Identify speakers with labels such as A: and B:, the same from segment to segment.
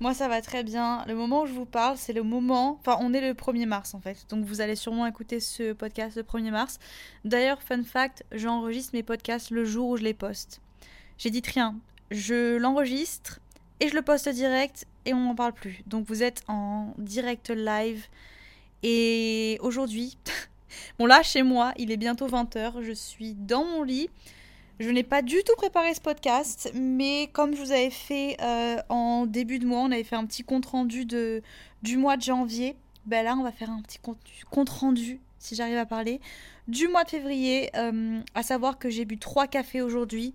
A: Moi ça va très bien. Le moment où je vous parle, c'est le moment... Enfin, on est le 1er mars en fait. Donc vous allez sûrement écouter ce podcast le 1er mars. D'ailleurs, fun fact, j'enregistre mes podcasts le jour où je les poste. J'ai dit rien. Je l'enregistre et je le poste direct et on n'en parle plus. Donc vous êtes en direct live. Et aujourd'hui, bon là chez moi, il est bientôt 20h, je suis dans mon lit. Je n'ai pas du tout préparé ce podcast, mais comme je vous avais fait euh, en début de mois, on avait fait un petit compte rendu de, du mois de janvier. Ben là, on va faire un petit compte, compte rendu, si j'arrive à parler, du mois de février. euh, à savoir que j'ai bu trois cafés aujourd'hui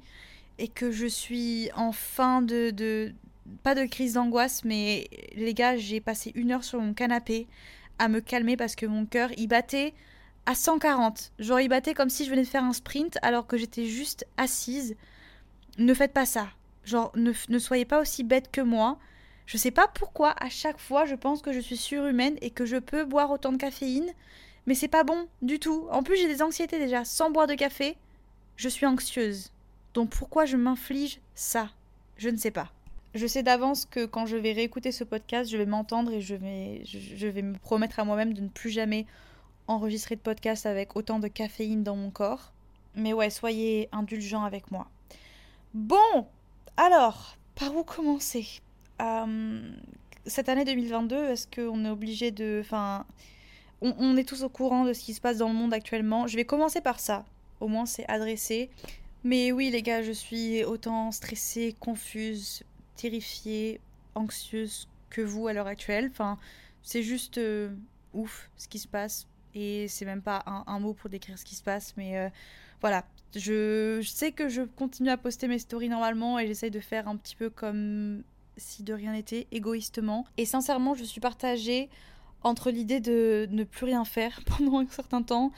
A: et que je suis en fin de, de pas de crise d'angoisse, mais les gars, j'ai passé une heure sur mon canapé à me calmer parce que mon cœur, il battait à 140. Genre, il battait comme si je venais de faire un sprint alors que j'étais juste assise. Ne faites pas ça. Genre, ne, soyez pas aussi bête que moi. Je sais pas pourquoi, à chaque fois, je pense que je suis surhumaine et que je peux boire autant de caféine, mais c'est pas bon du tout. En plus, j'ai des anxiétés déjà. Sans boire de café, je suis anxieuse. Donc pourquoi je m'inflige ça? Je ne sais pas. Je sais d'avance que quand je vais réécouter ce podcast, je vais m'entendre et je vais, je vais me promettre à moi-même de ne plus jamais enregistrer de podcast avec autant de caféine dans mon corps. Mais ouais, soyez indulgents avec moi. Bon, alors, par où commencer? Euh, Cette année 2022, est-ce qu'on est obligé de... Enfin, on, est tous au courant de ce qui se passe dans le monde actuellement? Je vais commencer par ça. Au moins, c'est adressé. Mais oui, les gars, je suis autant stressée, confuse, terrifiée, anxieuse que vous à l'heure actuelle. Enfin, c'est juste euh, ouf ce qui se passe. Et c'est même pas un, mot pour décrire ce qui se passe, mais euh, voilà. Je, je sais que je continue à poster mes stories normalement et j'essaye de faire un petit peu comme si de rien n'était, égoïstement. Et sincèrement, je suis partagée entre l'idée de ne plus rien faire pendant un certain temps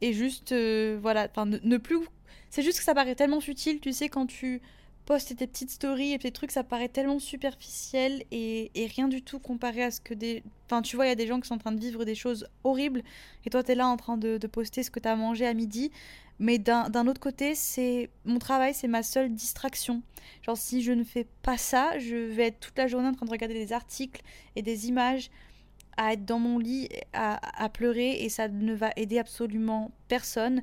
A: et juste, euh, voilà, enfin, ne, ne plus. C'est juste que ça paraît tellement futile, tu sais, quand tu postes tes petites stories et tes trucs, ça paraît tellement superficiel et, rien du tout comparé à ce que des. Enfin, tu vois, il y a des gens qui sont en train de vivre des choses horribles et toi, t'es là en train de, poster ce que t'as mangé à midi. Mais d'un d'un autre côté, c'est mon travail, c'est ma seule distraction. Genre, si je ne fais pas ça, je vais être toute la journée en train de regarder des articles et des images, à être dans mon lit, à, à pleurer, et ça ne va aider absolument personne.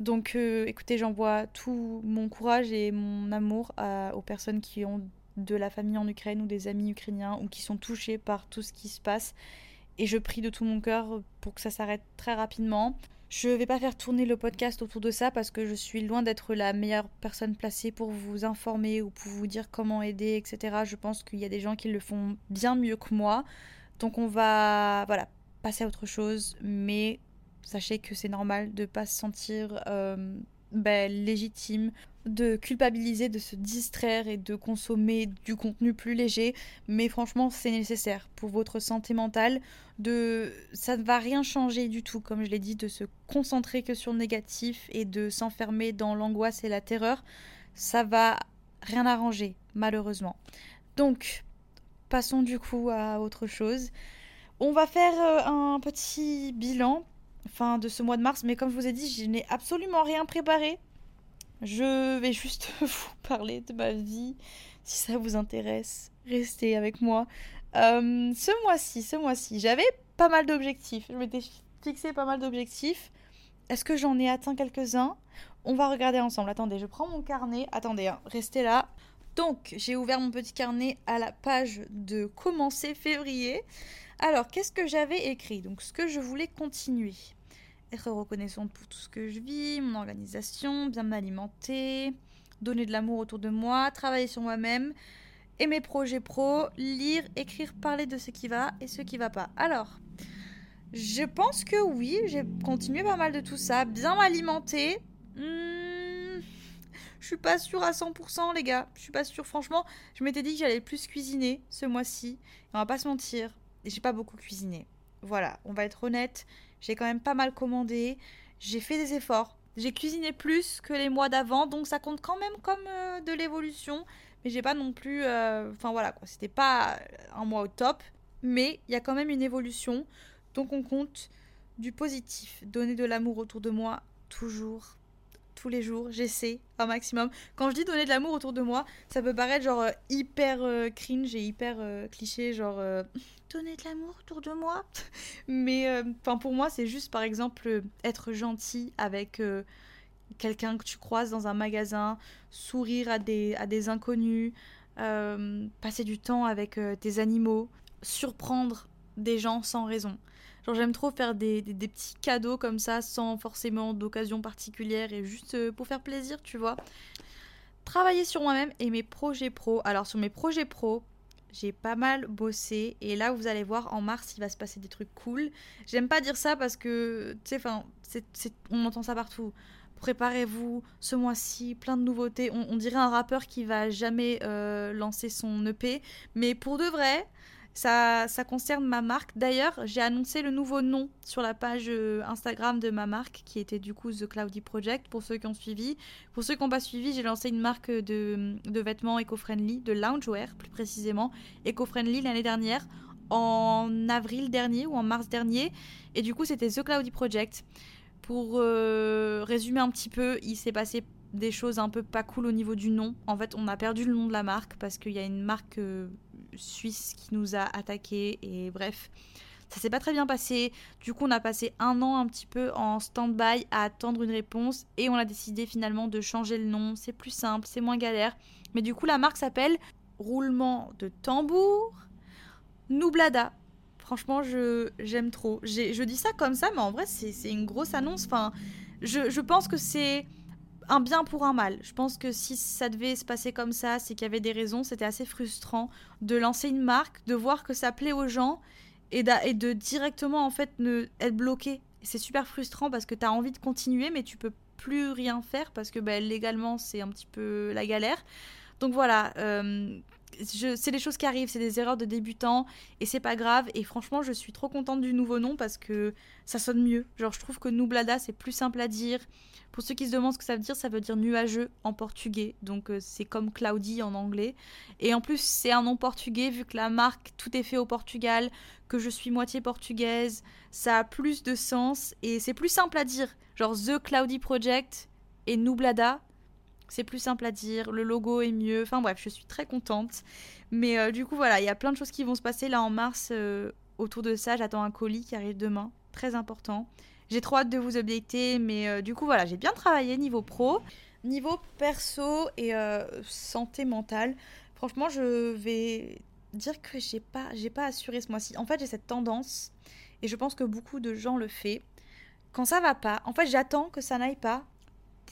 A: Donc, euh, écoutez, j'envoie tout mon courage et mon amour aux personnes qui ont de la famille en Ukraine ou des amis ukrainiens ou qui sont touchés par tout ce qui se passe. Et je prie de tout mon cœur pour que ça s'arrête très rapidement. Je vais pas faire tourner le podcast autour de ça parce que je suis loin d'être la meilleure personne placée pour vous informer ou pour vous dire comment aider, etc. Je pense qu'il y a des gens qui le font bien mieux que moi. Donc on va voilà, passer à autre chose. Mais sachez que c'est normal de pas se sentir euh, ben, légitime, de culpabiliser, de se distraire et de consommer du contenu plus léger. Mais franchement, c'est nécessaire pour votre santé mentale. De, ça ne va rien changer du tout, comme je l'ai dit, de se concentrer que sur le négatif et de s'enfermer dans l'angoisse et la terreur. Ça va rien arranger, malheureusement. Donc, passons du coup à autre chose. On va faire euh, un petit bilan fin de ce mois de mars, mais comme je vous ai dit, je n'ai absolument rien préparé. Je vais juste vous parler de ma vie. Si ça vous intéresse, restez avec moi. Euh, ce mois-ci, ce mois-ci, j'avais pas mal d'objectifs. Je m'étais fixé pas mal d'objectifs. Est-ce que j'en ai atteint quelques-uns? On va regarder ensemble. Attendez, je prends mon carnet. Attendez, hein, restez là. Donc, j'ai ouvert mon petit carnet à la page de commencer février. Alors, qu'est-ce que j'avais écrit? Donc, ce que je voulais continuer. Être reconnaissante pour tout ce que je vis, mon organisation, bien m'alimenter, donner de l'amour autour de moi, travailler sur moi-même et mes projets pro, lire, écrire, parler de ce qui va et ce qui va pas. Alors, Je pense que oui, j'ai continué pas mal de tout ça. Bien m'alimenter. Hmm, je suis pas sûre à 100% les gars. Je suis pas sûre. Franchement, je m'étais dit que j'allais plus cuisiner ce mois-ci. On va pas se mentir. J'ai pas beaucoup cuisiné. Voilà, on va être honnête. J'ai quand même pas mal commandé. J'ai fait des efforts. J'ai cuisiné plus que les mois d'avant, donc ça compte quand même comme euh, de l'évolution. Mais j'ai pas non plus. euh, Enfin voilà quoi, c'était pas un mois au top. Mais il y a quand même une évolution. Donc on compte du positif. Donner de l'amour autour de moi, toujours. Tous les jours, j'essaie un maximum. Quand je dis donner de l'amour autour de moi, ça peut paraître genre euh, hyper euh, cringe et hyper euh, cliché, genre donner de l'amour autour de moi. Mais enfin pour moi, c'est juste par exemple être gentil avec quelqu'un que tu croises dans un magasin, sourire à des, à des inconnus, passer du temps avec tes animaux, surprendre des gens sans raison. Genre j'aime trop faire des, petits cadeaux comme ça sans forcément d'occasion particulière et juste euh, pour faire plaisir, tu vois. Travailler sur moi-même et mes projets pro. Alors sur mes projets pro, j'ai pas mal bossé et là vous allez voir en mars il va se passer des trucs cool. J'aime pas dire ça parce que tu sais enfin on entend ça partout. Préparez-vous ce mois-ci, plein de nouveautés. On, on dirait un rappeur qui va jamais euh, lancer son EP, mais pour de vrai, ça, concerne ma marque. D'ailleurs, j'ai annoncé le nouveau nom sur la page euh, Instagram de ma marque, qui était du coup The Cloudy Project, pour ceux qui ont suivi. Pour ceux qui n'ont pas suivi, j'ai lancé une marque de, de vêtements éco-friendly, de loungewear plus précisément, éco-friendly l'année dernière, en avril dernier ou en mars dernier. Et du coup, c'était The Cloudy Project. Pour euh, résumer un petit peu, il s'est passé des choses un peu pas cool au niveau du nom. En fait, on a perdu le nom de la marque parce qu'il y a une marque euh, suisse qui nous a attaqué et bref, ça s'est pas très bien passé. Du coup, on a passé un an un petit peu en stand-by à attendre une réponse et on a décidé finalement de changer le nom. C'est plus simple, c'est moins galère. Mais du coup, la marque s'appelle Roulement de tambour Nublada. Franchement, j'aime trop. Je dis ça comme ça, mais en vrai, c'est une grosse annonce. Enfin, je pense que c'est un bien pour un mal. Je pense que si ça devait se passer comme ça, c'est qu'il y avait des raisons. C'était assez frustrant de lancer une marque, de voir que ça plaît aux gens et, de directement en fait ne, être bloqué. C'est super frustrant parce que tu as envie de continuer, mais tu peux plus rien faire parce que ben, légalement c'est un petit peu la galère. Donc voilà, euh, c'est des choses qui arrivent, c'est des erreurs de débutants et c'est pas grave. Et franchement, je suis trop contente du nouveau nom parce que ça sonne mieux. Genre, je trouve que Nublada c'est plus simple à dire. Pour ceux qui se demandent ce que ça veut dire, ça veut dire nuageux en portugais. Donc euh, c'est comme cloudy en anglais. Et en plus, c'est un nom portugais vu que la marque, tout est fait au Portugal, que je suis moitié portugaise. Ça a plus de sens et c'est plus simple à dire. Genre The Cloudy Project et Nublada. C'est plus simple à dire, le logo est mieux. Enfin bref, je suis très contente. Mais euh, du coup, voilà, il y a plein de choses qui vont se passer là en mars euh, autour de ça. J'attends un colis qui arrive demain, très important. J'ai trop hâte de vous updater, mais euh, du coup, voilà, j'ai bien travaillé niveau pro. Niveau perso et santé mentale, franchement, je vais dire que j'ai pas, j'ai pas assuré ce mois-ci. En fait, j'ai cette tendance, et je pense que beaucoup de gens le font. Quand ça va pas, en fait, j'attends que ça n'aille pas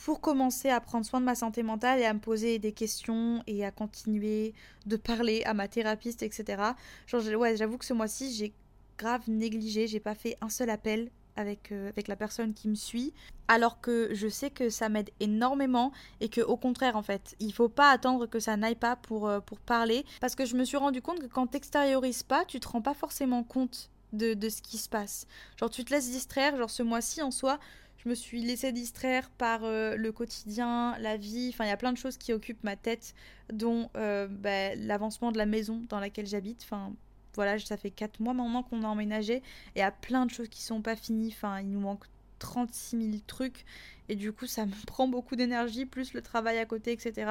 A: pour commencer à prendre soin de ma santé mentale et à me poser des questions et à continuer de parler à ma thérapeute, etc. Genre, ouais, j'avoue que ce mois-ci, j'ai grave négligé, j'ai pas fait un seul appel avec, euh, avec la personne qui me suit, alors que je sais que ça m'aide énormément et que au contraire, en fait, il faut pas attendre que ça n'aille pas pour, euh, pour parler, parce que je me suis rendu compte que quand t'extériorises pas, tu te rends pas forcément compte de, de ce qui se passe. Genre, tu te laisses distraire, genre ce mois-ci en soi, je me suis laissée distraire par euh, le quotidien, la vie. Enfin, il y a plein de choses qui occupent ma tête, dont euh, bah, l'avancement de la maison dans laquelle j'habite. Enfin, voilà, ça fait 4 mois maintenant qu'on a emménagé. Et il y a plein de choses qui sont pas finies. Enfin, il nous manque 36 000 trucs. Et du coup, ça me prend beaucoup d'énergie, plus le travail à côté, etc.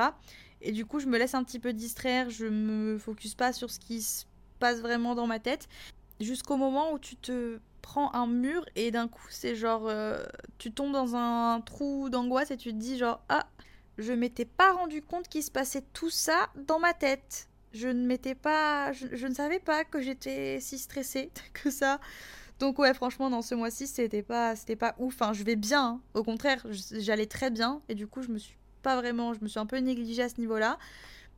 A: Et du coup, je me laisse un petit peu distraire. Je me focus pas sur ce qui se passe vraiment dans ma tête. Jusqu'au moment où tu te prends un mur et d'un coup c'est genre euh, tu tombes dans un trou d'angoisse et tu te dis genre ah je m'étais pas rendu compte qu'il se passait tout ça dans ma tête. Je ne m'étais pas je, ne savais pas que j'étais si stressée que ça. Donc ouais franchement dans ce mois-ci c'était pas c'était pas ouf. Enfin je vais bien hein. au contraire j'allais très bien et du coup je me suis pas vraiment je me suis un peu négligée à ce niveau-là.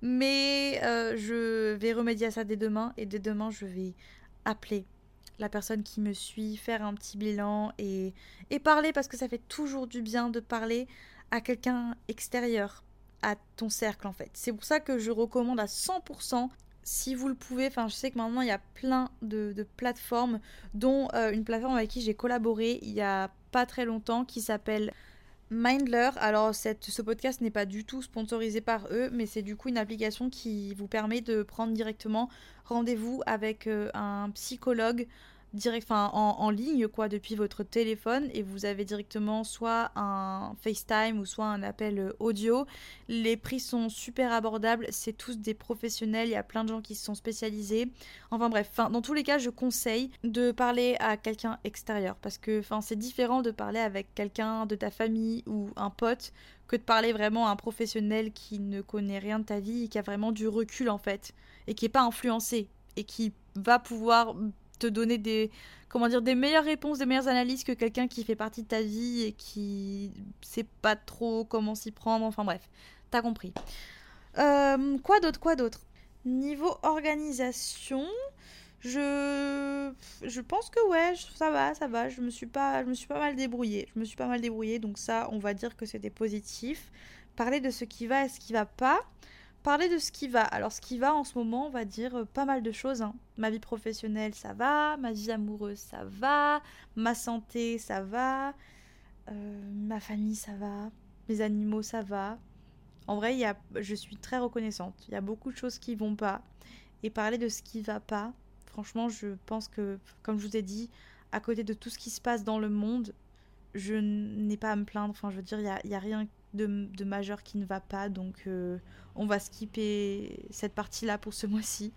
A: Mais euh, je vais remédier à ça dès demain et dès demain je vais appeler la personne qui me suit, faire un petit bilan et, et parler parce que ça fait toujours du bien de parler à quelqu'un extérieur à ton cercle en fait. C'est pour ça que je recommande à 100% si vous le pouvez, enfin je sais que maintenant il y a plein de, plateformes, dont euh, une plateforme avec qui j'ai collaboré il y a pas très longtemps qui s'appelle Mindler. Alors ce podcast n'est pas du tout sponsorisé par eux, mais c'est du coup une application qui vous permet de prendre directement rendez-vous avec euh, un psychologue direct, en, en, ligne quoi depuis votre téléphone et vous avez directement soit un FaceTime ou soit un appel euh, audio. Les prix sont super abordables, c'est tous des professionnels, il y a plein de gens qui se sont spécialisés. Enfin bref, dans tous les cas, je conseille de parler à quelqu'un extérieur parce que c'est différent de parler avec quelqu'un de ta famille ou un pote que de parler vraiment à un professionnel qui ne connaît rien de ta vie et qui a vraiment du recul en fait et qui est pas influencé et qui va pouvoir te donner des comment dire des meilleures réponses, des meilleures analyses que quelqu'un qui fait partie de ta vie et qui sait pas trop comment s'y prendre. Enfin bref, t'as compris. Euh, quoi d'autre, quoi d'autre? Niveau organisation, je je pense que ouais, ça va, ça va. Je me suis pas, je me suis pas mal débrouillée. Je me suis pas mal donc ça, on va dire que c'était positif. Parler de ce qui va et ce qui va pas parler de ce qui va. Alors ce qui va en ce moment, on va dire euh, pas mal de choses. Hein. Ma vie professionnelle, ça va. Ma vie amoureuse, ça va. Ma santé, ça va. Euh, ma famille, ça va. Mes animaux, ça va. En vrai, y a, je suis très reconnaissante. Il y a beaucoup de choses qui vont pas. Et parler de ce qui va pas, franchement, je pense que, comme je vous ai dit, à côté de tout ce qui se passe dans le monde, je n'ai pas à me plaindre. Enfin, je veux dire, il n'y a, rien de, majeur qui ne va pas. Donc euh, on va skipper cette partie-là pour ce mois-ci.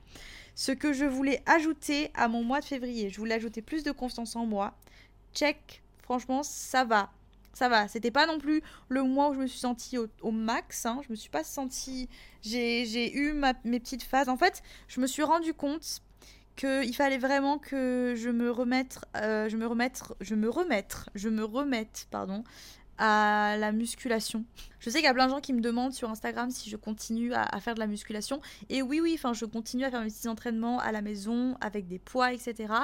A: Ce que je voulais ajouter à mon mois de février, je voulais ajouter plus de constance en moi. Check, franchement, ça va. Ça va, c'était pas non plus le mois où je me suis sentie au, max. Hein. Je me suis pas sentie. J'ai eu mes petites phases. En fait, je me suis rendu compte qu'il fallait vraiment que je me remette, euh, je me remette, je me remette, je me remette, pardon, à la musculation. Je sais qu'il y a plein de gens qui me demandent sur Instagram si je continue à, faire de la musculation. Et oui, oui, enfin, je continue à faire mes petits entraînements à la maison avec des poids, etc.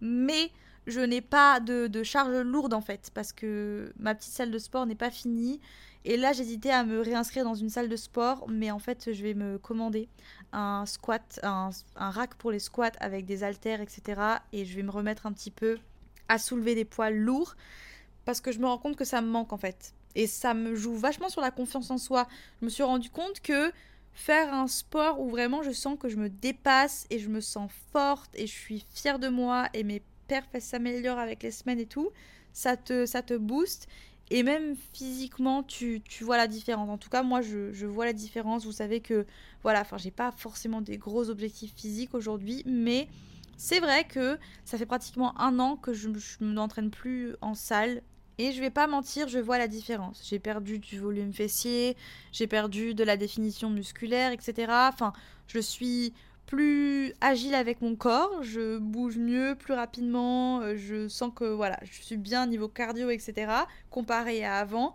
A: Mais je n'ai pas de, charge lourde en fait, parce que ma petite salle de sport n'est pas finie. Et là, j'hésitais à me réinscrire dans une salle de sport, mais en fait, je vais me commander un squat, un, un rack pour les squats avec des haltères, etc. Et je vais me remettre un petit peu à soulever des poids lourds parce que je me rends compte que ça me manque en fait. Et ça me joue vachement sur la confiance en soi. Je me suis rendu compte que faire un sport où vraiment je sens que je me dépasse et je me sens forte et je suis fière de moi et mes perfs s'améliorent avec les semaines et tout, ça te, ça te booste. Et même physiquement, tu, tu vois la différence. En tout cas, moi, je, je vois la différence. Vous savez que, voilà, enfin, j'ai pas forcément des gros objectifs physiques aujourd'hui, mais c'est vrai que ça fait pratiquement un an que je ne m'entraîne plus en salle et je vais pas mentir, je vois la différence. J'ai perdu du volume fessier, j'ai perdu de la définition musculaire, etc. Enfin, je suis plus agile avec mon corps, je bouge mieux, plus rapidement, euh, je sens que voilà, je suis bien niveau cardio, etc. comparé à avant.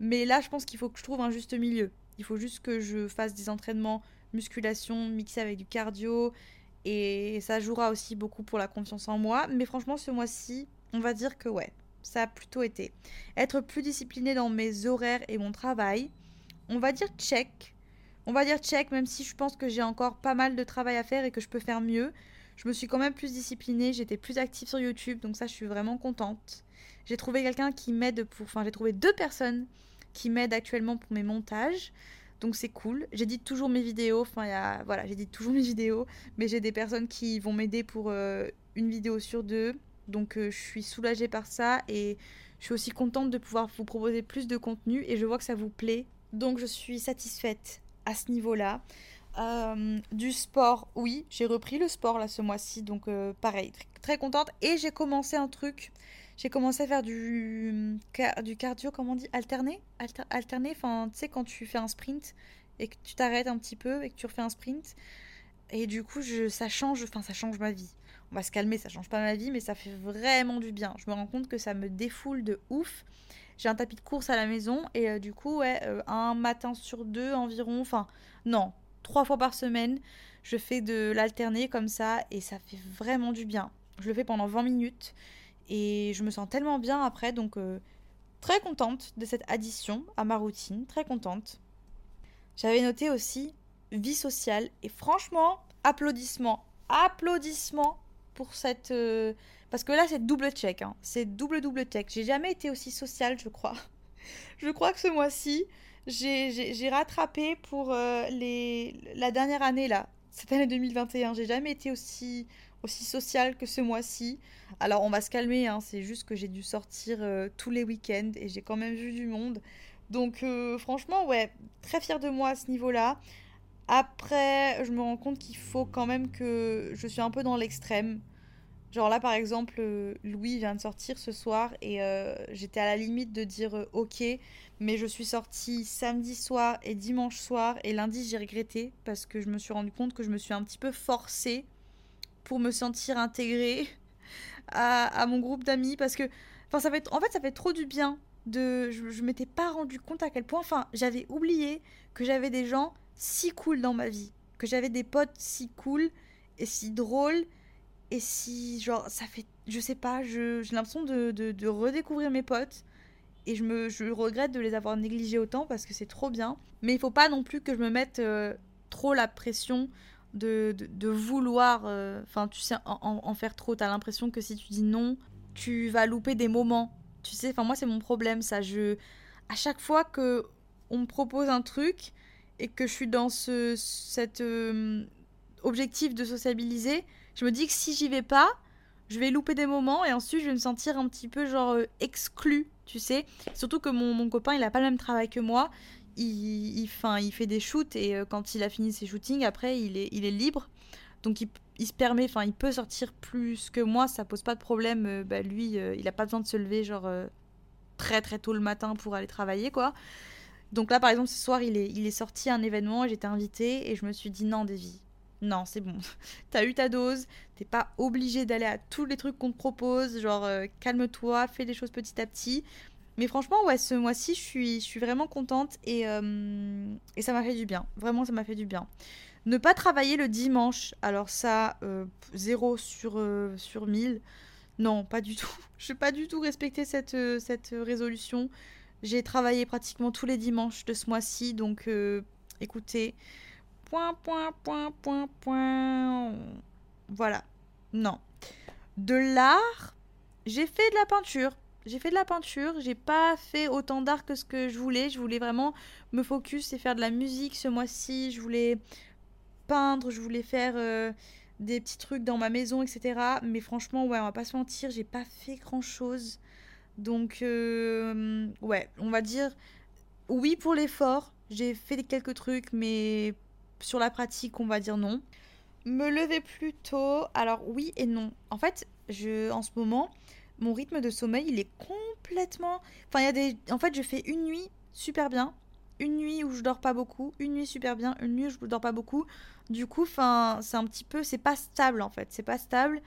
A: Mais là, je pense qu'il faut que je trouve un juste milieu. Il faut juste que je fasse des entraînements musculation mixés avec du cardio. Et ça jouera aussi beaucoup pour la confiance en moi. Mais franchement, ce mois-ci, on va dire que ouais, ça a plutôt été. Être plus discipliné dans mes horaires et mon travail. On va dire check. On va dire check, même si je pense que j'ai encore pas mal de travail à faire et que je peux faire mieux. Je me suis quand même plus disciplinée, j'étais plus active sur YouTube, donc ça je suis vraiment contente. J'ai trouvé quelqu'un qui m'aide pour... Enfin j'ai trouvé deux personnes qui m'aident actuellement pour mes montages. Donc c'est cool. J'édite toujours mes vidéos. Enfin, y a... voilà, j'édite toujours mes vidéos. Mais j'ai des personnes qui vont m'aider pour euh, une vidéo sur deux. Donc euh, je suis soulagée par ça et je suis aussi contente de pouvoir vous proposer plus de contenu et je vois que ça vous plaît. Donc je suis satisfaite à ce niveau-là. Euh, du sport, oui, j'ai repris le sport là ce mois-ci, donc euh, pareil, très, contente. Et j'ai commencé un truc, j'ai commencé à faire du, cardio, comment on dit, alterné? Alterné, enfin tu sais quand tu fais un sprint et que tu t'arrêtes un petit peu et que tu refais un sprint. Et du coup, je, ça change, enfin ça change ma vie on va se calmer, ça change pas ma vie, mais ça fait vraiment du bien. Je me rends compte que ça me défoule de ouf. J'ai un tapis de course à la maison et euh, du coup, euh, un matin sur deux environ, enfin, non, trois fois par semaine, je fais de l'alterner comme ça et ça fait vraiment du bien. Je le fais pendant 20 minutes et je me sens tellement bien après. Donc, euh, très contente de cette addition à ma routine. Très contente. J'avais noté aussi vie sociale. Et franchement, applaudissements. Applaudissements pour cette. Parce que là, c'est double check. hein. C'est double, double check. J'ai jamais été aussi sociale, je crois. je crois que ce mois-ci, j'ai rattrapé pour euh, les... la dernière année, là. Cette année 2021. J'ai jamais été aussi, aussi sociale que ce mois-ci. Alors, on va se calmer. hein. C'est juste que j'ai dû sortir euh, tous les week-ends et j'ai quand même vu du monde. Donc, euh, franchement, ouais, très fière de moi à ce niveau-là. Après, je me rends compte qu'il faut quand même que je suis un peu dans l'extrême. Genre là, par exemple, euh, Louis vient de sortir ce soir et euh, j'étais à la limite de dire euh, ok, mais je suis sortie samedi soir et dimanche soir et lundi j'ai regretté parce que je me suis rendu compte que je me suis un petit peu forcée pour me sentir intégrée à, mon groupe d'amis parce que, enfin, ça fait, en fait, ça fait trop du bien de, je, je m'étais pas rendu compte à quel point, enfin, j'avais oublié que j'avais des gens si cool dans ma vie, que j'avais des potes si cool et si drôles et si genre ça fait je sais pas j'ai l'impression de, de, redécouvrir mes potes. Et je me je regrette de les avoir négligés autant parce que c'est trop bien. Mais il faut pas non plus que je me mette euh, trop la pression de, de, vouloir euh, enfin tu sais en faire trop. T'as l'impression que si tu dis non tu vas louper des moments. Tu sais enfin moi c'est mon problème ça. Je à chaque fois que on me propose un truc et que je suis dans ce cet euh, objectif de sociabiliser je me dis que si j'y vais pas, je vais louper des moments et ensuite je vais me sentir un petit peu genre euh, exclue, tu sais. Surtout que mon, mon copain, il a pas le même travail que moi. Il, 'fin, il fait des shoots et euh, quand il a fini ses shootings, après, il est, il est libre. Donc il, il se permet, enfin, il peut sortir plus que moi, ça pose pas de problème. Euh, bah, lui, il a pas besoin de se lever genre très très tôt le matin pour aller travailler, quoi. Donc là, par exemple, ce soir, il est, il est sorti à un événement j'étais invitée et je me suis dit non, Davy, non, c'est bon. T'as eu ta dose, t'es pas obligé d'aller à tous les trucs qu'on te propose, genre euh, calme-toi, fais les choses petit à petit. Mais franchement, ouais, ce mois-ci, je suis, je vraiment contente et, euh, et ça m'a fait du bien. Vraiment, ça m'a fait du bien. Ne pas travailler le dimanche, alors ça, euh, 0 sur, euh, sur 1000. Non, pas du tout. Je n'ai pas du tout respecté cette, cette résolution. J'ai travaillé pratiquement tous les dimanches de ce mois-ci, donc écoutez, point, point, point, point, point. Voilà. Non. De l'art, j'ai fait de la peinture. J'ai fait de la peinture, j'ai pas fait autant d'art que ce que je voulais. Je voulais vraiment me focus et faire de la musique ce mois-ci. Je voulais peindre, je voulais faire euh, des petits trucs dans ma maison, etc. Mais franchement, ouais, on va pas se mentir, j'ai pas fait grand-chose. Donc, euh, ouais, on va dire oui pour l'effort. J'ai fait quelques trucs, mais sur la pratique, on va dire non. Me lever plus tôt, alors oui et non. En fait, je, en ce moment, mon rythme de sommeil, il est complètement. Enfin, il y a des. En fait, je fais une nuit super bien, une nuit où je dors pas beaucoup, une nuit super bien, une nuit où je dors pas beaucoup. Du coup, enfin, c'est un petit peu. C'est pas stable en fait, c'est pas stable.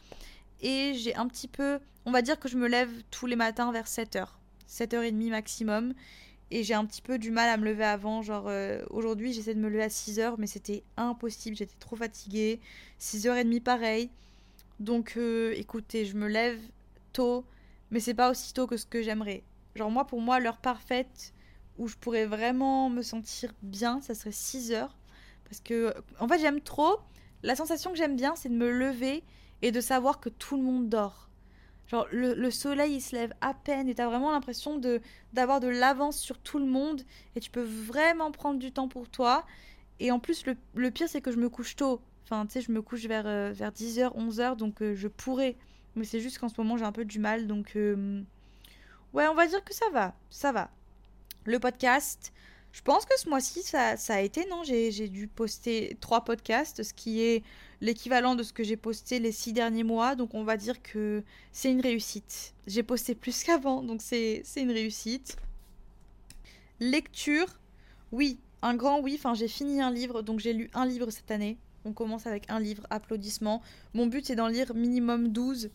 A: Et j'ai un petit peu. On va dire que je me lève tous les matins vers 7h, 7h30 maximum. Et j'ai un petit peu du mal à me lever avant. Genre, euh, aujourd'hui, j'essaie de me lever à 6h, mais c'était impossible. J'étais trop fatiguée. 6h30, pareil. Donc, euh, écoutez, je me lève tôt, mais c'est pas aussi tôt que ce que j'aimerais. Genre, moi, pour moi, l'heure parfaite où je pourrais vraiment me sentir bien, ça serait 6h. Parce que, en fait, j'aime trop. La sensation que j'aime bien, c'est de me lever et de savoir que tout le monde dort. Genre, le, le soleil, il se lève à peine et t'as vraiment l'impression d'avoir de l'avance sur tout le monde et tu peux vraiment prendre du temps pour toi. Et en plus, le, le pire, c'est que je me couche tôt. Enfin, tu sais, je me couche vers, euh, vers 10h, 11h, donc euh, je pourrais. Mais c'est juste qu'en ce moment, j'ai un peu du mal, donc... euh, Ouais, on va dire que ça va, ça va. Le podcast, je pense que ce mois-ci, ça, a été, non? J'ai dû poster trois podcasts, ce qui est l'équivalent de ce que j'ai posté les six derniers mois, donc on va dire que c'est une réussite. J'ai posté plus qu'avant, donc c'est c'est une réussite. Lecture, oui, un grand oui. Enfin, j'ai fini un livre, donc j'ai lu un livre cette année. On commence avec un livre, applaudissements. Mon but, c'est d'en lire minimum 12.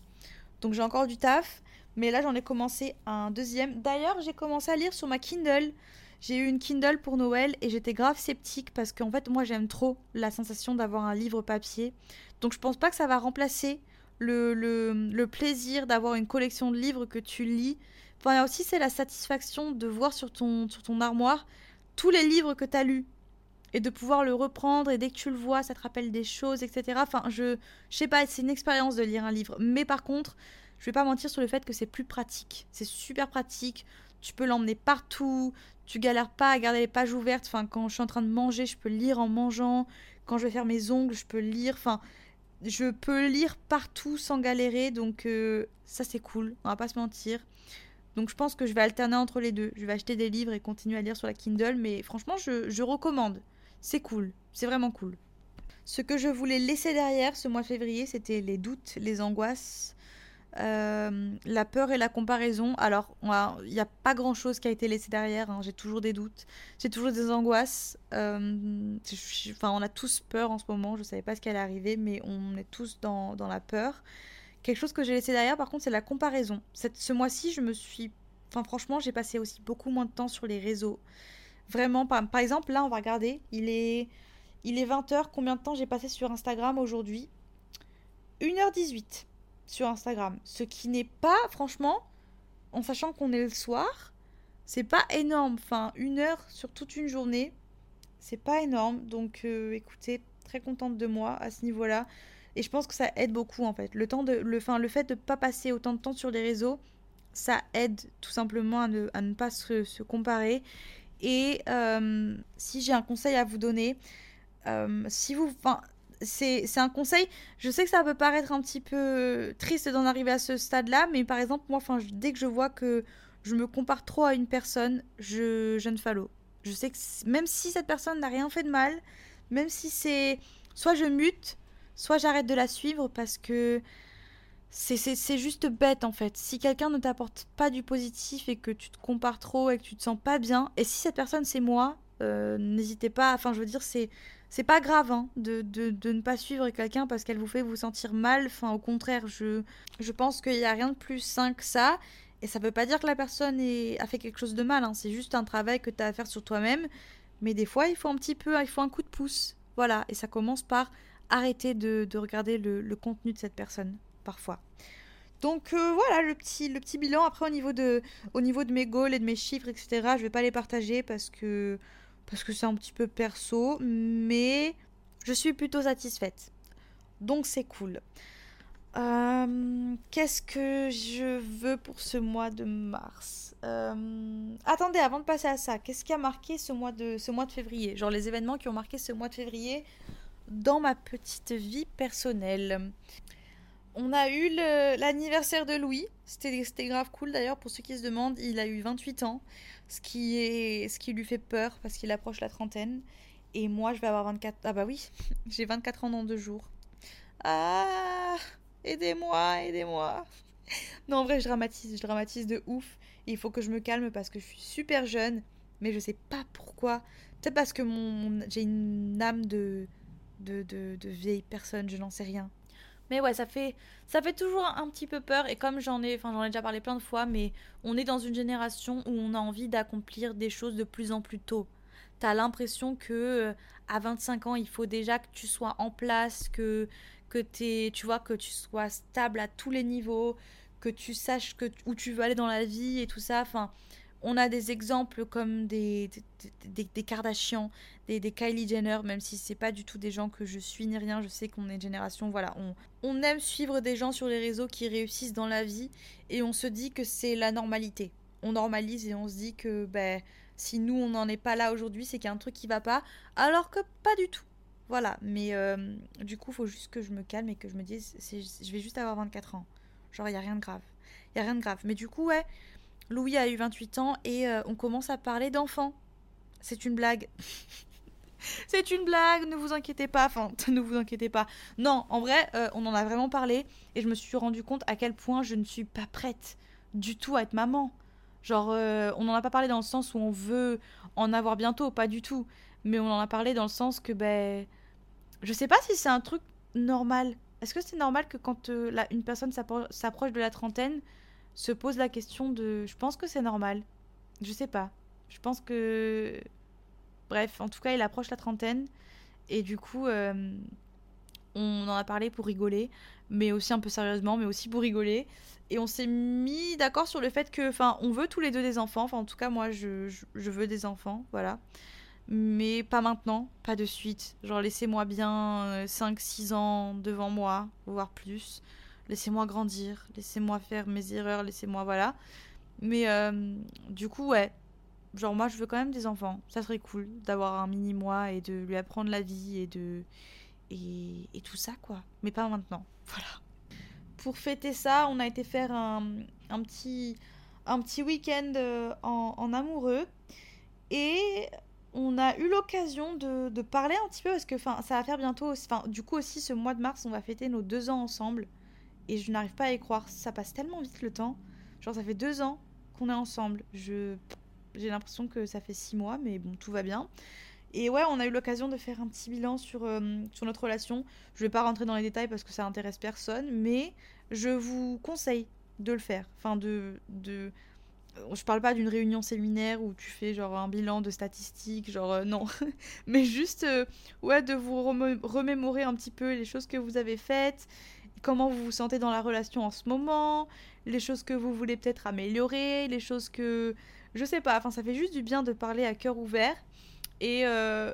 A: Donc j'ai encore du taf. Mais là, j'en ai commencé un deuxième. D'ailleurs, j'ai commencé à lire sur ma Kindle. J'ai eu une Kindle pour Noël et j'étais grave sceptique parce qu'en fait, moi, j'aime trop la sensation d'avoir un livre papier. Donc je pense pas que ça va remplacer le, le, plaisir d'avoir une collection de livres que tu lis. Enfin, aussi, c'est la satisfaction de voir sur ton, sur ton armoire tous les livres que tu as lus et de pouvoir le reprendre et dès que tu le vois, ça te rappelle des choses, etc. Enfin, je, je sais pas, c'est une expérience de lire un livre. Mais par contre, je vais pas mentir sur le fait que c'est plus pratique. C'est super pratique. Tu peux l'emmener partout. Tu galères pas à garder les pages ouvertes. Enfin, quand je suis en train de manger, je peux lire en mangeant. Quand je vais faire mes ongles, je peux lire. Enfin, je peux lire partout sans galérer. Donc, euh, ça, c'est cool. On va pas se mentir. Donc, je pense que je vais alterner entre les deux. Je vais acheter des livres et continuer à lire sur la Kindle. Mais franchement, je, je recommande c'est cool, c'est vraiment cool. Ce que je voulais laisser derrière ce mois de février, c'était les doutes, les angoisses, euh, la peur et la comparaison. Alors, il n'y a pas grand-chose qui a été laissé derrière. Hein. J'ai toujours des doutes, j'ai toujours des angoisses. Euh, enfin, on a tous peur en ce moment. Je ne savais pas ce qui allait arriver, mais on est tous dans, la peur. Quelque chose que j'ai laissé derrière, par contre, c'est la comparaison. Ce mois-ci, je me suis... Enfin, franchement, j'ai passé aussi beaucoup moins de temps sur les réseaux. Vraiment, par, par exemple, là, on va regarder. Il est, il est 20h. Combien de temps j'ai passé sur Instagram aujourd'hui? 1h18 sur Instagram. Ce qui n'est pas, franchement, en sachant qu'on est le soir, c'est pas énorme. Enfin, une heure sur toute une journée, c'est pas énorme. Donc, euh, écoutez, très contente de moi à ce niveau-là. Et je pense que ça aide beaucoup en fait. Le, temps de, le, fin, le fait de ne pas passer autant de temps sur les réseaux, ça aide tout simplement à ne, pas se, comparer. Et euh, si j'ai un conseil à vous donner, euh, si vous, c'est un conseil. Je sais que ça peut paraître un petit peu triste d'en arriver à ce stade-là, mais par exemple, moi, dès que je vois que je me compare trop à une personne, je, je ne follow. Je sais que même si cette personne n'a rien fait de mal, même si c'est soit je mute, soit j'arrête de la suivre parce que c'est juste bête en fait. Si quelqu'un ne t'apporte pas du positif et que tu te compares trop et que tu te sens pas bien, et si cette personne c'est moi, euh, n'hésitez pas, enfin je veux dire, c'est c'est pas grave hein, de, ne pas suivre quelqu'un parce qu'elle vous fait vous sentir mal. Enfin, au contraire, je, pense qu'il n'y a rien de plus sain que ça. Et ça veut pas dire que la personne a fait quelque chose de mal. Hein. C'est juste un travail que tu as à faire sur toi-même. Mais des fois, il faut un petit peu, il faut un coup de pouce. Voilà. Et ça commence par arrêter de, de regarder le, contenu de cette personne parfois. Donc euh, voilà le petit, bilan. Après au niveau, de, mes goals et de mes chiffres, etc., je vais pas les partager parce que parce que c'est un petit peu perso, mais je suis plutôt satisfaite. Donc c'est cool. Euh, qu'est-ce que je veux pour ce mois de mars? Euh, Attendez, avant de passer à ça, qu'est-ce qui a marqué ce mois de, ce mois de février? Genre les événements qui ont marqué ce mois de février dans ma petite vie personnelle on a eu l'anniversaire de Louis. C'était grave cool d'ailleurs pour ceux qui se demandent. Il a eu 28 ans, ce qui, est, ce qui lui fait peur parce qu'il approche la trentaine. Et moi, je vais avoir 24. Ah bah oui, j'ai 24 ans dans deux jours. Ah, aidez-moi, aidez-moi. Non, en vrai, je dramatise, je dramatise de ouf. Il faut que je me calme parce que je suis super jeune, mais je sais pas pourquoi. Peut-être parce que mon, j'ai une âme de, de, de, de vieille personne, je n'en sais rien. Mais ouais, ça fait, ça fait toujours un petit peu peur. Et comme j'en ai, enfin, j'en ai déjà parlé plein de fois, mais on est dans une génération où on a envie d'accomplir des choses de plus en plus tôt. T'as l'impression que euh, à 25 ans, il faut déjà que tu sois en place, que, que es, tu vois, que tu sois stable à tous les niveaux, que tu saches que, où tu veux aller dans la vie et tout ça. Enfin, on a des exemples comme des, des, des, Kardashians, des, Kylie Jenner, même si c'est pas du tout des gens que je suis ni rien, je sais qu'on est génération, voilà, on, on aime suivre des gens sur les réseaux qui réussissent dans la vie et on se dit que c'est la normalité. On normalise et on se dit que ben, si nous on n'en est pas là aujourd'hui, c'est qu'il y a un truc qui va pas, alors que pas du tout. Voilà, mais euh, du coup, faut juste que je me calme et que je me dise, je vais juste avoir 24 ans. Genre, il n'y a rien de grave. Il n'y a rien de grave. Mais du coup, ouais, Louis a eu 28 ans et euh, on commence à parler d'enfants. C'est une blague. C'est une blague, ne vous inquiétez pas. Enfin, ne vous inquiétez pas. Non, en vrai, euh, on en a vraiment parlé et je me suis rendu compte à quel point je ne suis pas prête du tout à être maman. Genre, euh, on n'en a pas parlé dans le sens où on veut en avoir bientôt, pas du tout. Mais on en a parlé dans le sens que, ben. Je sais pas si c'est un truc normal. Est-ce que c'est normal que quand une personne s'approche de la trentaine, se pose la question de. Je pense que c'est normal. Je sais pas. Je pense que. Bref, en tout cas, il approche la trentaine. Et du coup, euh, on en a parlé pour rigoler. mais aussi un peu sérieusement, mais aussi pour rigoler. Et on s'est mis d'accord sur le fait que, enfin, on veut tous les deux des enfants. Enfin, en tout cas, moi, je, je, veux des enfants, voilà. Mais pas maintenant, pas de suite. Genre, laissez-moi bien 5-6 euh, ans devant moi, voire plus. Laissez-moi grandir, laissez-moi faire mes erreurs, laissez-moi, voilà. Mais euh, du coup, ouais. Genre, moi, je veux quand même des enfants. Ça serait cool d'avoir un mini-moi et de lui apprendre la vie et de. Et, tout ça, quoi. Mais pas maintenant. Voilà pour fêter ça, on a été faire un, petit, un petit week-end euh, en, amoureux. Et on a eu l'occasion de, parler un petit peu parce que ça va faire bientôt. Du coup, aussi, ce mois de mars, on va fêter nos deux ans ensemble. Et je n'arrive pas à y croire. Ça passe tellement vite le temps. Genre, ça fait deux ans qu'on est ensemble. Je. J'ai l'impression que ça fait six mois, mais bon, tout va bien. Et ouais, on a eu l'occasion de faire un petit bilan sur, euh, sur notre relation. Je vais pas rentrer dans les détails parce que ça intéresse personne, mais je vous conseille de le faire. Enfin, de. de... Je parle pas d'une réunion séminaire où tu fais genre un bilan de statistiques, genre euh, non. mais juste, euh, ouais, de vous remémorer un petit peu les choses que vous avez faites, comment vous vous sentez dans la relation en ce moment, les choses que vous voulez peut-être améliorer, les choses que. Je sais pas, enfin, ça fait juste du bien de parler à cœur ouvert. Et euh,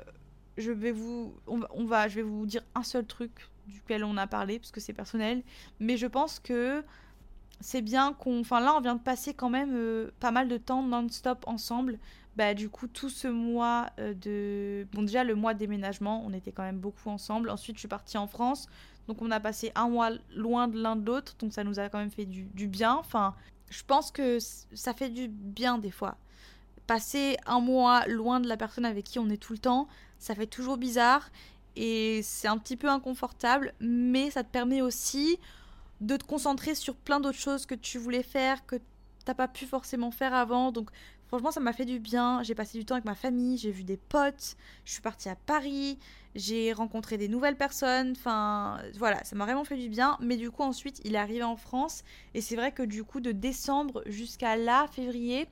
A: je vais vous, on va, je vais vous dire un seul truc duquel on a parlé parce que c'est personnel, mais je pense que c'est bien qu'on, enfin là on vient de passer quand même euh, pas mal de temps non-stop ensemble. Bah du coup tout ce mois euh, de, bon déjà le mois de déménagement, on était quand même beaucoup ensemble. Ensuite je suis partie en France, donc on a passé un mois loin de l'un de l'autre, donc ça nous a quand même fait du, bien. Enfin, je pense que ça fait du bien des fois. Passer un mois loin de la personne avec qui on est tout le temps, ça fait toujours bizarre. Et c'est un petit peu inconfortable, mais ça te permet aussi de te concentrer sur plein d'autres choses que tu voulais faire, que t'as pas pu forcément faire avant. Donc franchement, ça m'a fait du bien. J'ai passé du temps avec ma famille, j'ai vu des potes, je suis partie à Paris, j'ai rencontré des nouvelles personnes. Enfin, voilà, ça m'a vraiment fait du bien. Mais du coup, ensuite, il est arrivé en France et c'est vrai que du coup, de décembre jusqu'à là, février,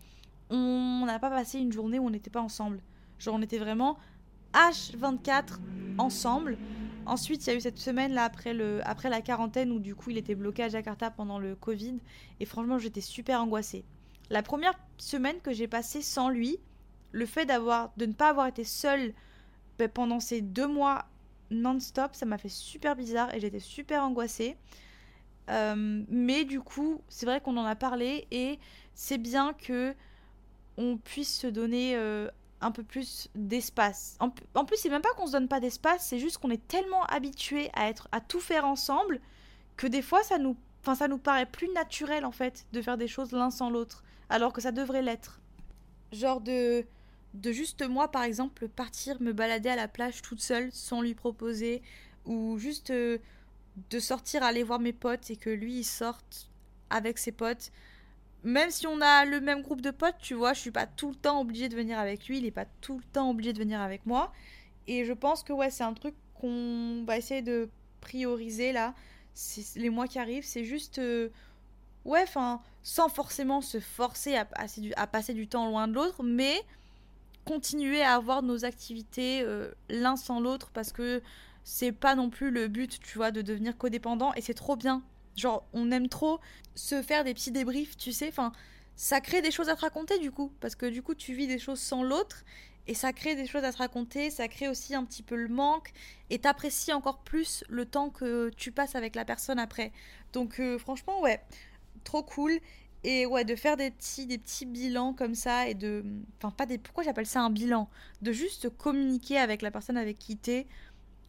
A: on n'a pas passé une journée où on n'était pas ensemble. Genre, on était vraiment H24 ensemble. Ensuite, il y a eu cette semaine là après, le, après la quarantaine où du coup il était bloqué à Jakarta pendant le Covid. Et franchement, j'étais super angoissée. La première semaine que j'ai passée sans lui, le fait d'avoir de ne pas avoir été seule ben, pendant ces deux mois non-stop, ça m'a fait super bizarre et j'étais super angoissée. Euh, mais du coup, c'est vrai qu'on en a parlé et c'est bien que on puisse se donner euh, un peu plus d'espace. En, plus, c'est même pas qu'on se donne pas d'espace, c'est juste qu'on est tellement habitué à être à tout faire ensemble que des fois ça nous enfin ça nous paraît plus naturel en fait de faire des choses l'un sans l'autre alors que ça devrait l'être. Genre de de juste moi par exemple partir me balader à la plage toute seule sans lui proposer ou juste euh, de sortir aller voir mes potes et que lui il sorte avec ses potes même si on a le même groupe de potes, tu vois, je suis pas tout le temps obligée de venir avec lui, il est pas tout le temps obligé de venir avec moi. Et je pense que ouais, c'est un truc qu'on va essayer de prioriser là, les mois qui arrivent, c'est juste euh, ouais, enfin, sans forcément se forcer à, à, passer du temps loin de l'autre, mais continuer à avoir nos activités euh, l'un sans l'autre parce que c'est pas non plus le but, tu vois, de devenir codépendant et c'est trop bien Genre, on aime trop se faire des petits débriefs, tu sais. Enfin, ça crée des choses à te raconter du coup. Parce que du coup, tu vis des choses sans l'autre. Et ça crée des choses à te raconter. Ça crée aussi un petit peu le manque. Et t'apprécies encore plus le temps que tu passes avec la personne après. Donc, euh, franchement, ouais. Trop cool. Et ouais, de faire des petits, des petits bilans comme ça. Et de. Enfin, pas des. Pourquoi j'appelle ça un bilan? De juste communiquer avec la personne avec qui t'es.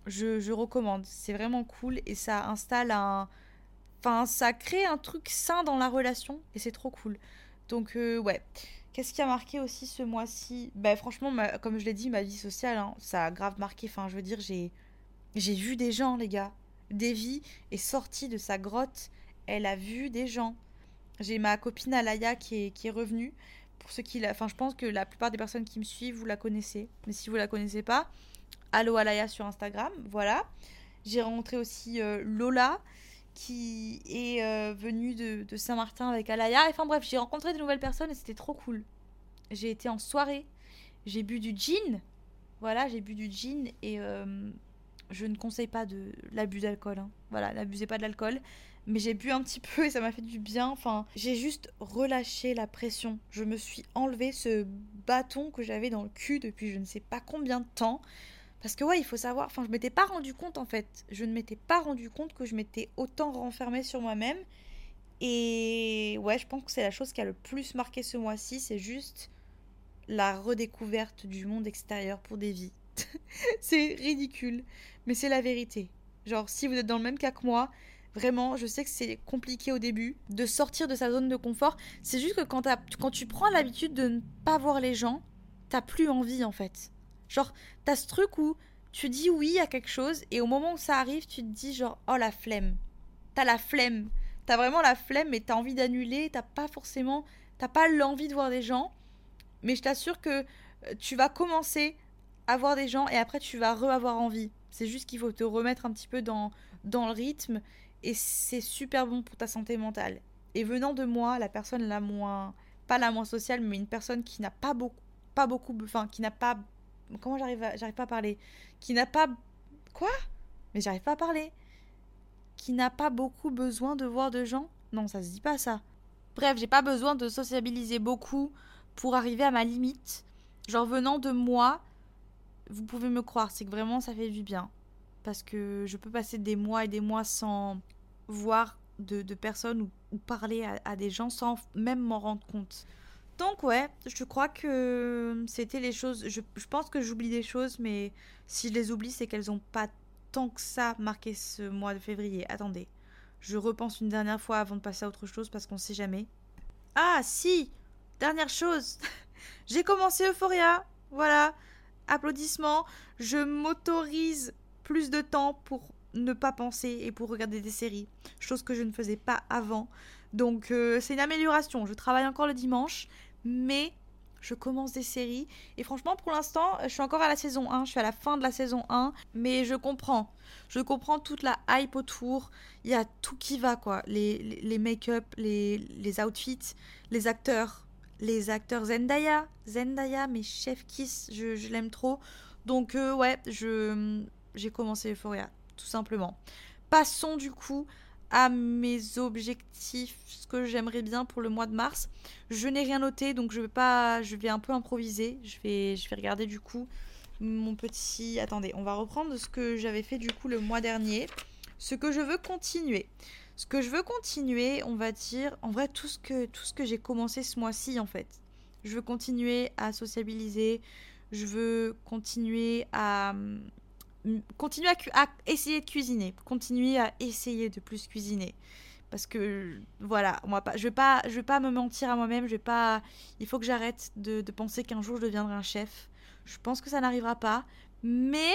A: Je, je recommande. C'est vraiment cool. Et ça installe un Enfin, ça crée un truc sain dans la relation et c'est trop cool. Donc, euh, ouais. Qu'est-ce qui a marqué aussi ce mois-ci? Bah, franchement, comme je l'ai dit, ma vie sociale, hein, ça a grave marqué. Enfin, je veux dire, j'ai, j'ai vu des gens, les gars. Davy est sortie de sa grotte. Elle a vu des gens. J'ai ma copine Alaya qui est, qui est revenue. Pour ceux qui. Enfin, je pense que la plupart des personnes qui me suivent, vous la connaissez. Mais si vous la connaissez pas, allo Alaya sur Instagram. Voilà. J'ai rencontré aussi euh, Lola qui est euh, venu de, Saint-Martin avec Alaya. Enfin bref, j'ai rencontré de nouvelles personnes et c'était trop cool. J'ai été en soirée, j'ai bu du gin. Voilà, j'ai bu du gin et euh, je ne conseille pas de l'abus d'alcool. Hein. Voilà, n'abusez pas de l'alcool. Mais j'ai bu un petit peu et ça m'a fait du bien. Enfin, j'ai juste relâché la pression. Je me suis enlevé ce bâton que j'avais dans le cul depuis je ne sais pas combien de temps. Parce que ouais, il faut savoir, enfin, je m'étais pas rendu compte en fait. Je ne m'étais pas rendu compte que je m'étais autant renfermée sur moi-même. Et ouais, je pense que c'est la chose qui a le plus marqué ce mois-ci, c'est juste la redécouverte du monde extérieur pour des vies. c'est ridicule, mais c'est la vérité. Genre, si vous êtes dans le même cas que moi, vraiment, je sais que c'est compliqué au début de sortir de sa zone de confort. C'est juste que quand, tu prends l'habitude de ne pas voir les gens, t'as plus envie en fait. Genre, t'as ce truc où tu dis oui à quelque chose et au moment où ça arrive, tu te dis genre, oh la flemme. T'as la flemme. T'as vraiment la flemme et t'as envie d'annuler. T'as pas forcément. T'as pas l'envie de voir des gens. Mais je t'assure que euh, tu vas commencer à voir des gens et après tu vas re-avoir envie. C'est juste qu'il faut te remettre un petit peu dans, dans le rythme et c'est super bon pour ta santé mentale. Et venant de moi, la personne la moins. Pas la moins sociale, mais une personne qui n'a pas beaucoup. Pas beaucoup. Enfin, qui n'a pas Comment j'arrive j'arrive pas à parler? Qui n'a pas quoi? Mais j'arrive pas à parler. Qui n'a pas beaucoup besoin de voir de gens? Non, ça se dit pas ça. Bref, j'ai pas besoin de sociabiliser beaucoup pour arriver à ma limite. Genre venant de moi, vous pouvez me croire, c'est que vraiment ça fait du bien. Parce que je peux passer des mois et des mois sans voir de, personnes ou, parler à, des gens sans même m'en rendre compte. Donc ouais, je crois que c'était les choses. Je, pense que j'oublie des choses, mais si je les oublie, c'est qu'elles n'ont pas tant que ça marqué ce mois de février. Attendez, je repense une dernière fois avant de passer à autre chose parce qu'on sait jamais. Ah si, dernière chose, j'ai commencé Euphoria. Voilà, applaudissements. Je m'autorise plus de temps pour ne pas penser et pour regarder des séries, chose que je ne faisais pas avant. Donc euh, c'est une amélioration. Je travaille encore le dimanche, mais je commence des séries. Et franchement, pour l'instant, je suis encore à la saison 1, je suis à la fin de la saison 1, mais je comprends. Je comprends toute la hype autour. Il y a tout qui va, quoi. Les, make-up, les, outfits, les acteurs. Les acteurs Zendaya. Zendaya, mes chefs kiss, je, je l'aime trop. Donc, euh, ouais, je, j'ai commencé Euphoria, tout simplement. Passons du coup à mes objectifs, ce que j'aimerais bien pour le mois de mars. Je n'ai rien noté, donc je vais pas, je vais un peu improviser. Je vais, je vais regarder du coup mon petit. Attendez, on va reprendre ce que j'avais fait du coup le mois dernier. Ce que je veux continuer. Ce que je veux continuer, on va dire, en vrai tout ce que tout ce que j'ai commencé ce mois-ci en fait. Je veux continuer à sociabiliser. Je veux continuer à continuer à, essayer de cuisiner, continuer à essayer de plus cuisiner. Parce que voilà, moi pas, je vais je vais pas me mentir à moi-même. Je vais pas. Il faut que j'arrête de, de penser qu'un jour je deviendrai un chef. Je pense que ça n'arrivera pas, mais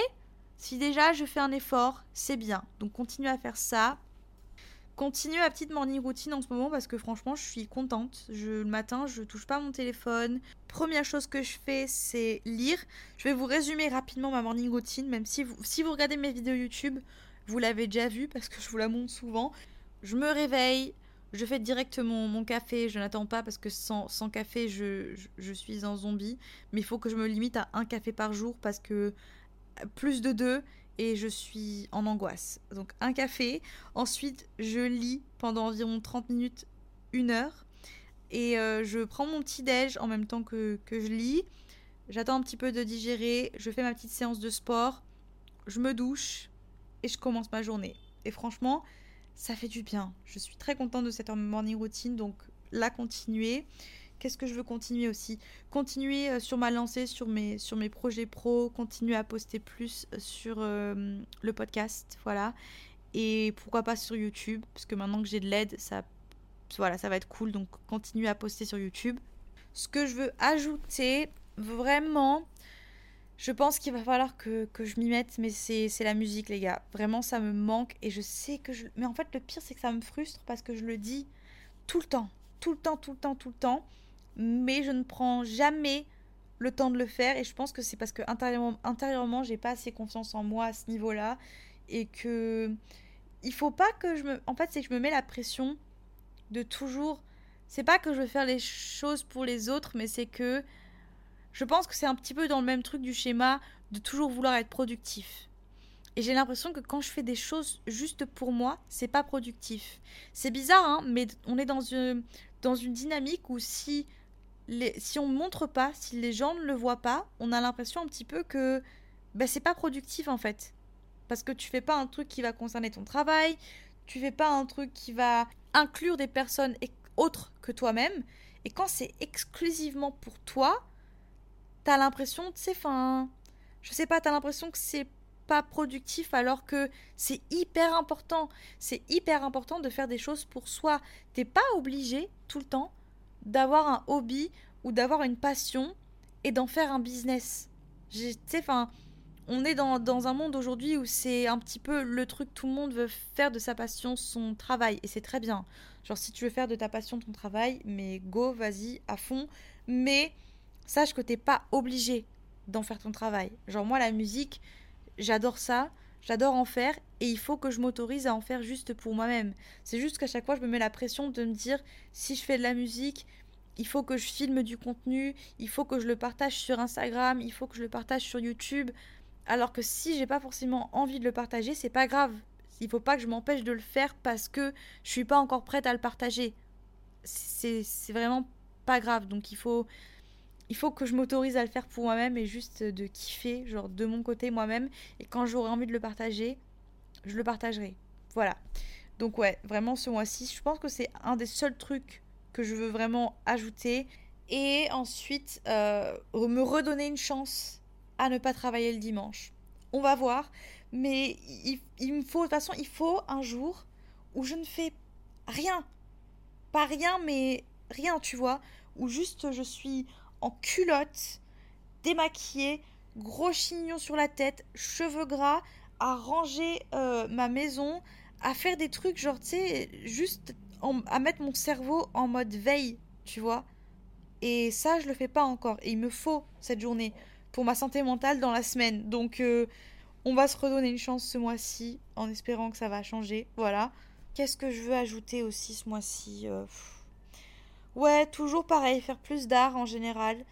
A: si déjà je fais un effort, c'est bien. Donc continue à faire ça continue ma petite morning routine en ce moment parce que franchement, je suis contente. Je, le matin, je touche pas mon téléphone. Première chose que je fais, c'est lire. Je vais vous résumer rapidement ma morning routine, même si vous, si vous regardez mes vidéos YouTube, vous l'avez déjà vu parce que je vous la montre souvent. Je me réveille, je fais directement mon café, je n'attends pas parce que sans, café, je, je, suis un zombie. Mais il faut que je me limite à un café par jour parce que plus de deux, et je suis en angoisse. Donc un café, ensuite je lis pendant environ 30 minutes, une heure, et euh, je prends mon petit déj en même temps que, que je lis. J'attends un petit peu de digérer, je fais ma petite séance de sport, je me douche et je commence ma journée. Et franchement, ça fait du bien. Je suis très contente de cette morning routine, donc la continuer. Qu'est-ce que je veux continuer aussi? Continuer euh, sur ma lancée, sur mes, sur mes projets pro, continuer à poster plus euh, sur euh, le podcast, voilà. Et pourquoi pas sur YouTube, parce que maintenant que j'ai de l'aide, ça, voilà, ça va être cool. Donc continuer à poster sur YouTube. Ce que je veux ajouter, vraiment, je pense qu'il va falloir que, que je m'y mette, mais c'est la musique, les gars. Vraiment, ça me manque et je sais que je... Mais en fait, le pire, c'est que ça me frustre parce que je le dis tout le temps, tout le temps, tout le temps, tout le temps mais je ne prends jamais le temps de le faire et je pense que c'est parce que intérieurement, j'ai pas assez confiance en moi à ce niveau-là et que il faut pas que je me en fait c'est que je me mets la pression de toujours c'est pas que je veux faire les choses pour les autres mais c'est que je pense que c'est un petit peu dans le même truc du schéma de toujours vouloir être productif Et j'ai l'impression que quand je fais des choses juste pour moi, c'est pas productif. C'est bizarre, hein, mais on est dans une, dans une dynamique où si, si on ne montre pas, si les gens ne le voient pas, on a l'impression un petit peu que bah, c'est pas productif en fait. Parce que tu fais pas un truc qui va concerner ton travail, tu fais pas un truc qui va inclure des personnes autres que toi-même. Et quand c'est exclusivement pour toi, t'as l'impression, tu sais, enfin, je sais pas, t'as l'impression que c'est pas productif alors que c'est hyper important. C'est hyper important de faire des choses pour soi. T'es pas obligé tout le temps d'avoir un hobby ou d'avoir une passion et d'en faire un business. Tu sais, enfin, on est dans, dans un monde aujourd'hui où c'est un petit peu le truc, tout le monde veut faire de sa passion son travail et c'est très bien. Genre, si tu veux faire de ta passion ton travail, mais go, vas-y, à fond. Mais sache que t'es pas obligé d'en faire ton travail. Genre, moi, la musique, j'adore ça, j'adore en faire et il faut que je m'autorise à en faire juste pour moi-même. C'est juste qu'à chaque fois, je me mets la pression de me dire si je fais de la musique, il faut que je filme du contenu, il faut que je le partage sur Instagram, il faut que je le partage sur YouTube. Alors que si j'ai pas forcément envie de le partager, c'est pas grave. Il faut pas que je m'empêche de le faire parce que je suis pas encore prête à le partager. C'est vraiment pas grave. Donc il faut il faut que je m'autorise à le faire pour moi-même et juste de kiffer, genre de mon côté moi-même. Et quand j'aurai envie de le partager, je le partagerai. Voilà. Donc ouais, vraiment ce mois-ci, je pense que c'est un des seuls trucs que je veux vraiment ajouter. Et ensuite, euh, me redonner une chance à ne pas travailler le dimanche. On va voir. Mais il, il me faut, de toute façon, il faut un jour où je ne fais rien. Pas rien, mais rien, tu vois. Où juste je suis en culotte, démaquillée, gros chignon sur la tête, cheveux gras, à ranger euh, ma maison, à faire des trucs, genre, tu sais, juste à mettre mon cerveau en mode veille, tu vois. Et ça, je le fais pas encore. Et il me faut cette journée pour ma santé mentale dans la semaine. Donc, euh, on va se redonner une chance ce mois-ci, en espérant que ça va changer. Voilà. Qu'est-ce que je veux ajouter aussi ce mois-ci euh, Ouais, toujours pareil, faire plus d'art en général.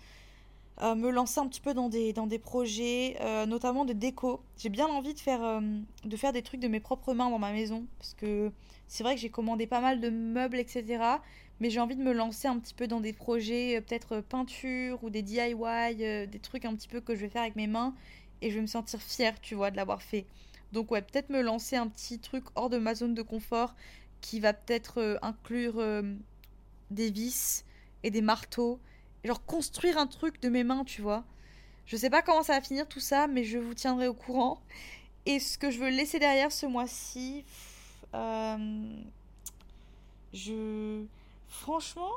A: Euh, me lancer un petit peu dans des, dans des projets, euh, notamment de déco. J'ai bien envie de faire, euh, de faire des trucs de mes propres mains dans ma maison, parce que c'est vrai que j'ai commandé pas mal de meubles, etc. Mais j'ai envie de me lancer un petit peu dans des projets, peut-être peinture ou des DIY, des trucs un petit peu que je vais faire avec mes mains, et je vais me sentir fière, tu vois, de l'avoir fait. Donc ouais, peut-être me lancer un petit truc hors de ma zone de confort, qui va peut-être inclure des vis et des marteaux. Genre construire un truc de mes mains, tu vois. Je sais pas comment ça va finir tout ça, mais je vous tiendrai au courant. Et ce que je veux laisser derrière ce mois-ci, euh, je. Franchement,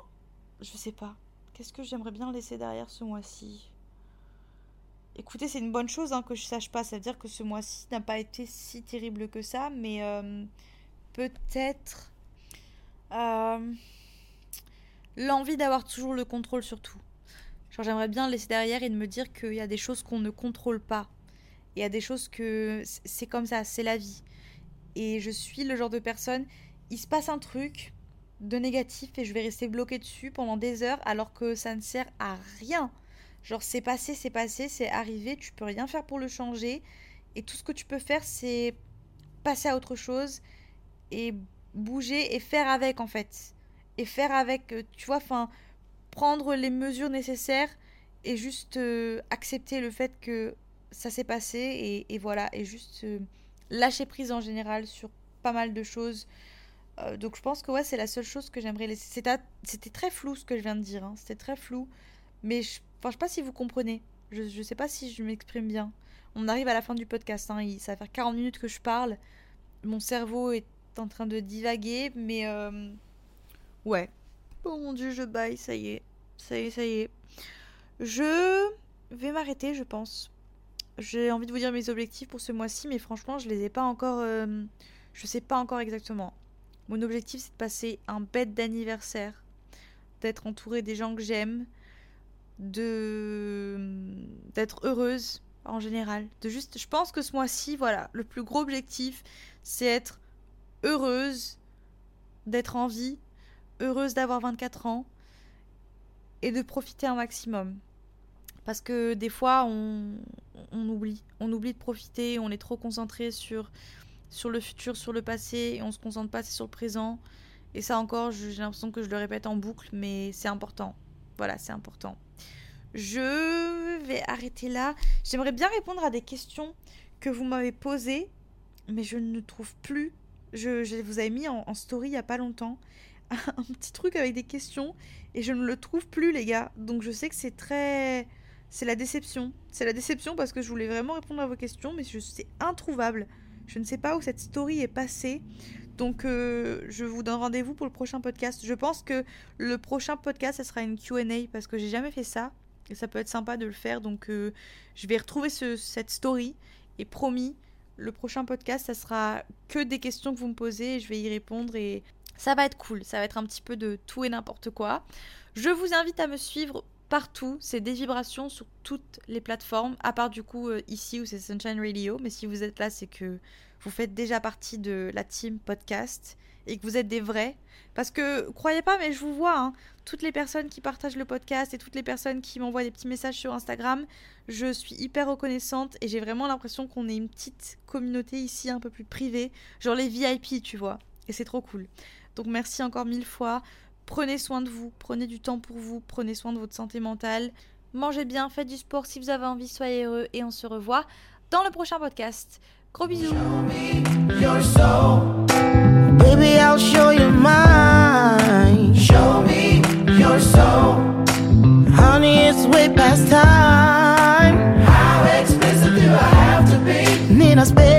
A: je sais pas. Qu'est-ce que j'aimerais bien laisser derrière ce mois-ci? Écoutez, c'est une bonne chose hein, que je sache pas. Ça veut dire que ce mois-ci n'a pas été si terrible que ça, mais euh, peut-être. Euh, l'envie d'avoir toujours le contrôle sur tout. Genre j'aimerais bien laisser derrière et de me dire qu'il y a des choses qu'on ne contrôle pas. Il y a des choses que c'est comme ça, c'est la vie. Et je suis le genre de personne, il se passe un truc de négatif et je vais rester bloqué dessus pendant des heures alors que ça ne sert à rien. Genre c'est passé, c'est passé, c'est arrivé, tu peux rien faire pour le changer. Et tout ce que tu peux faire, c'est passer à autre chose et bouger et faire avec en fait et faire avec, euh, tu vois, enfin, prendre les mesures nécessaires et juste euh, accepter le fait que ça s'est passé et, voilà, et juste euh, lâcher prise en général sur pas mal de choses. donc je pense que ouais, c'est la seule chose que j'aimerais laisser. C'était très flou ce que je viens de dire, hein. c'était très flou, mais je, enfin, je sais pas si vous comprenez. Je, je sais pas si je m'exprime bien. On arrive à la fin du podcast, hein. ça va faire 40 minutes que je parle. Mon cerveau est en train de divaguer, mais Ouais. Oh mon dieu, je baille, ça y est. Ça y est, ça y est. Je vais m'arrêter, je pense. J'ai envie de vous dire mes objectifs pour ce mois-ci, mais franchement, je les ai pas encore. Euh, je sais pas encore exactement. Mon objectif, c'est de passer un bête d'anniversaire, d'être entourée des gens que j'aime, de d'être heureuse en général, de juste. Je pense que ce mois-ci, voilà, le plus gros objectif, c'est être heureuse, d'être en vie heureuse d'avoir 24 ans et de profiter un maximum. Parce que des fois, on, oublie. On oublie de profiter, on est trop concentré sur, sur le futur, sur le passé, et on se concentre pas assez sur le présent. Et ça encore, j'ai l'impression que je le répète en boucle, mais c'est important. Voilà, c'est important. Je vais arrêter là. J'aimerais bien répondre à des questions que vous m'avez posées, mais je ne trouve plus. Je, vous avais mis en, story il n'y a pas longtemps un petit truc avec des questions et je ne le trouve plus, les gars. Donc je sais que c'est très. C'est la déception. C'est la déception parce que je voulais vraiment répondre à vos questions, mais c'est introuvable. Je ne sais pas où cette story est passée. Donc, euh, je vous donne rendez-vous pour le prochain podcast. Je pense que le prochain podcast, ça sera une QA parce que j'ai jamais fait ça. Et ça peut être sympa de le faire. Donc, euh, je vais retrouver cette story. Et promis, le prochain podcast, ça sera que des questions que vous me posez. Et je vais y répondre. Et ça va être cool. Ça va être un petit peu de tout et n'importe quoi. Je vous invite à me suivre partout. C'est des vibrations sur toutes les plateformes. À part du coup, euh, ici où c'est Sunshine Radio. Mais si vous êtes là, c'est que vous faites déjà partie de la team podcast et que vous êtes des vrais. Parce que, croyez pas, mais je vous vois, hein, toutes les personnes qui partagent le podcast et toutes les personnes qui m'envoient des petits messages sur Instagram, je suis hyper reconnaissante et j'ai vraiment l'impression qu'on est une petite communauté ici un peu plus privée, genre les VIP, tu vois. Et c'est trop cool. Donc merci encore mille fois. Prenez soin de vous, prenez du temps pour vous, prenez soin de votre santé mentale. Mangez bien, faites du sport si vous avez envie, soyez heureux et on se revoit dans le prochain podcast. Gros bisous. Baby, I'll show you mine. Show me your soul. Honey, it's way past time. How expensive do I have to be?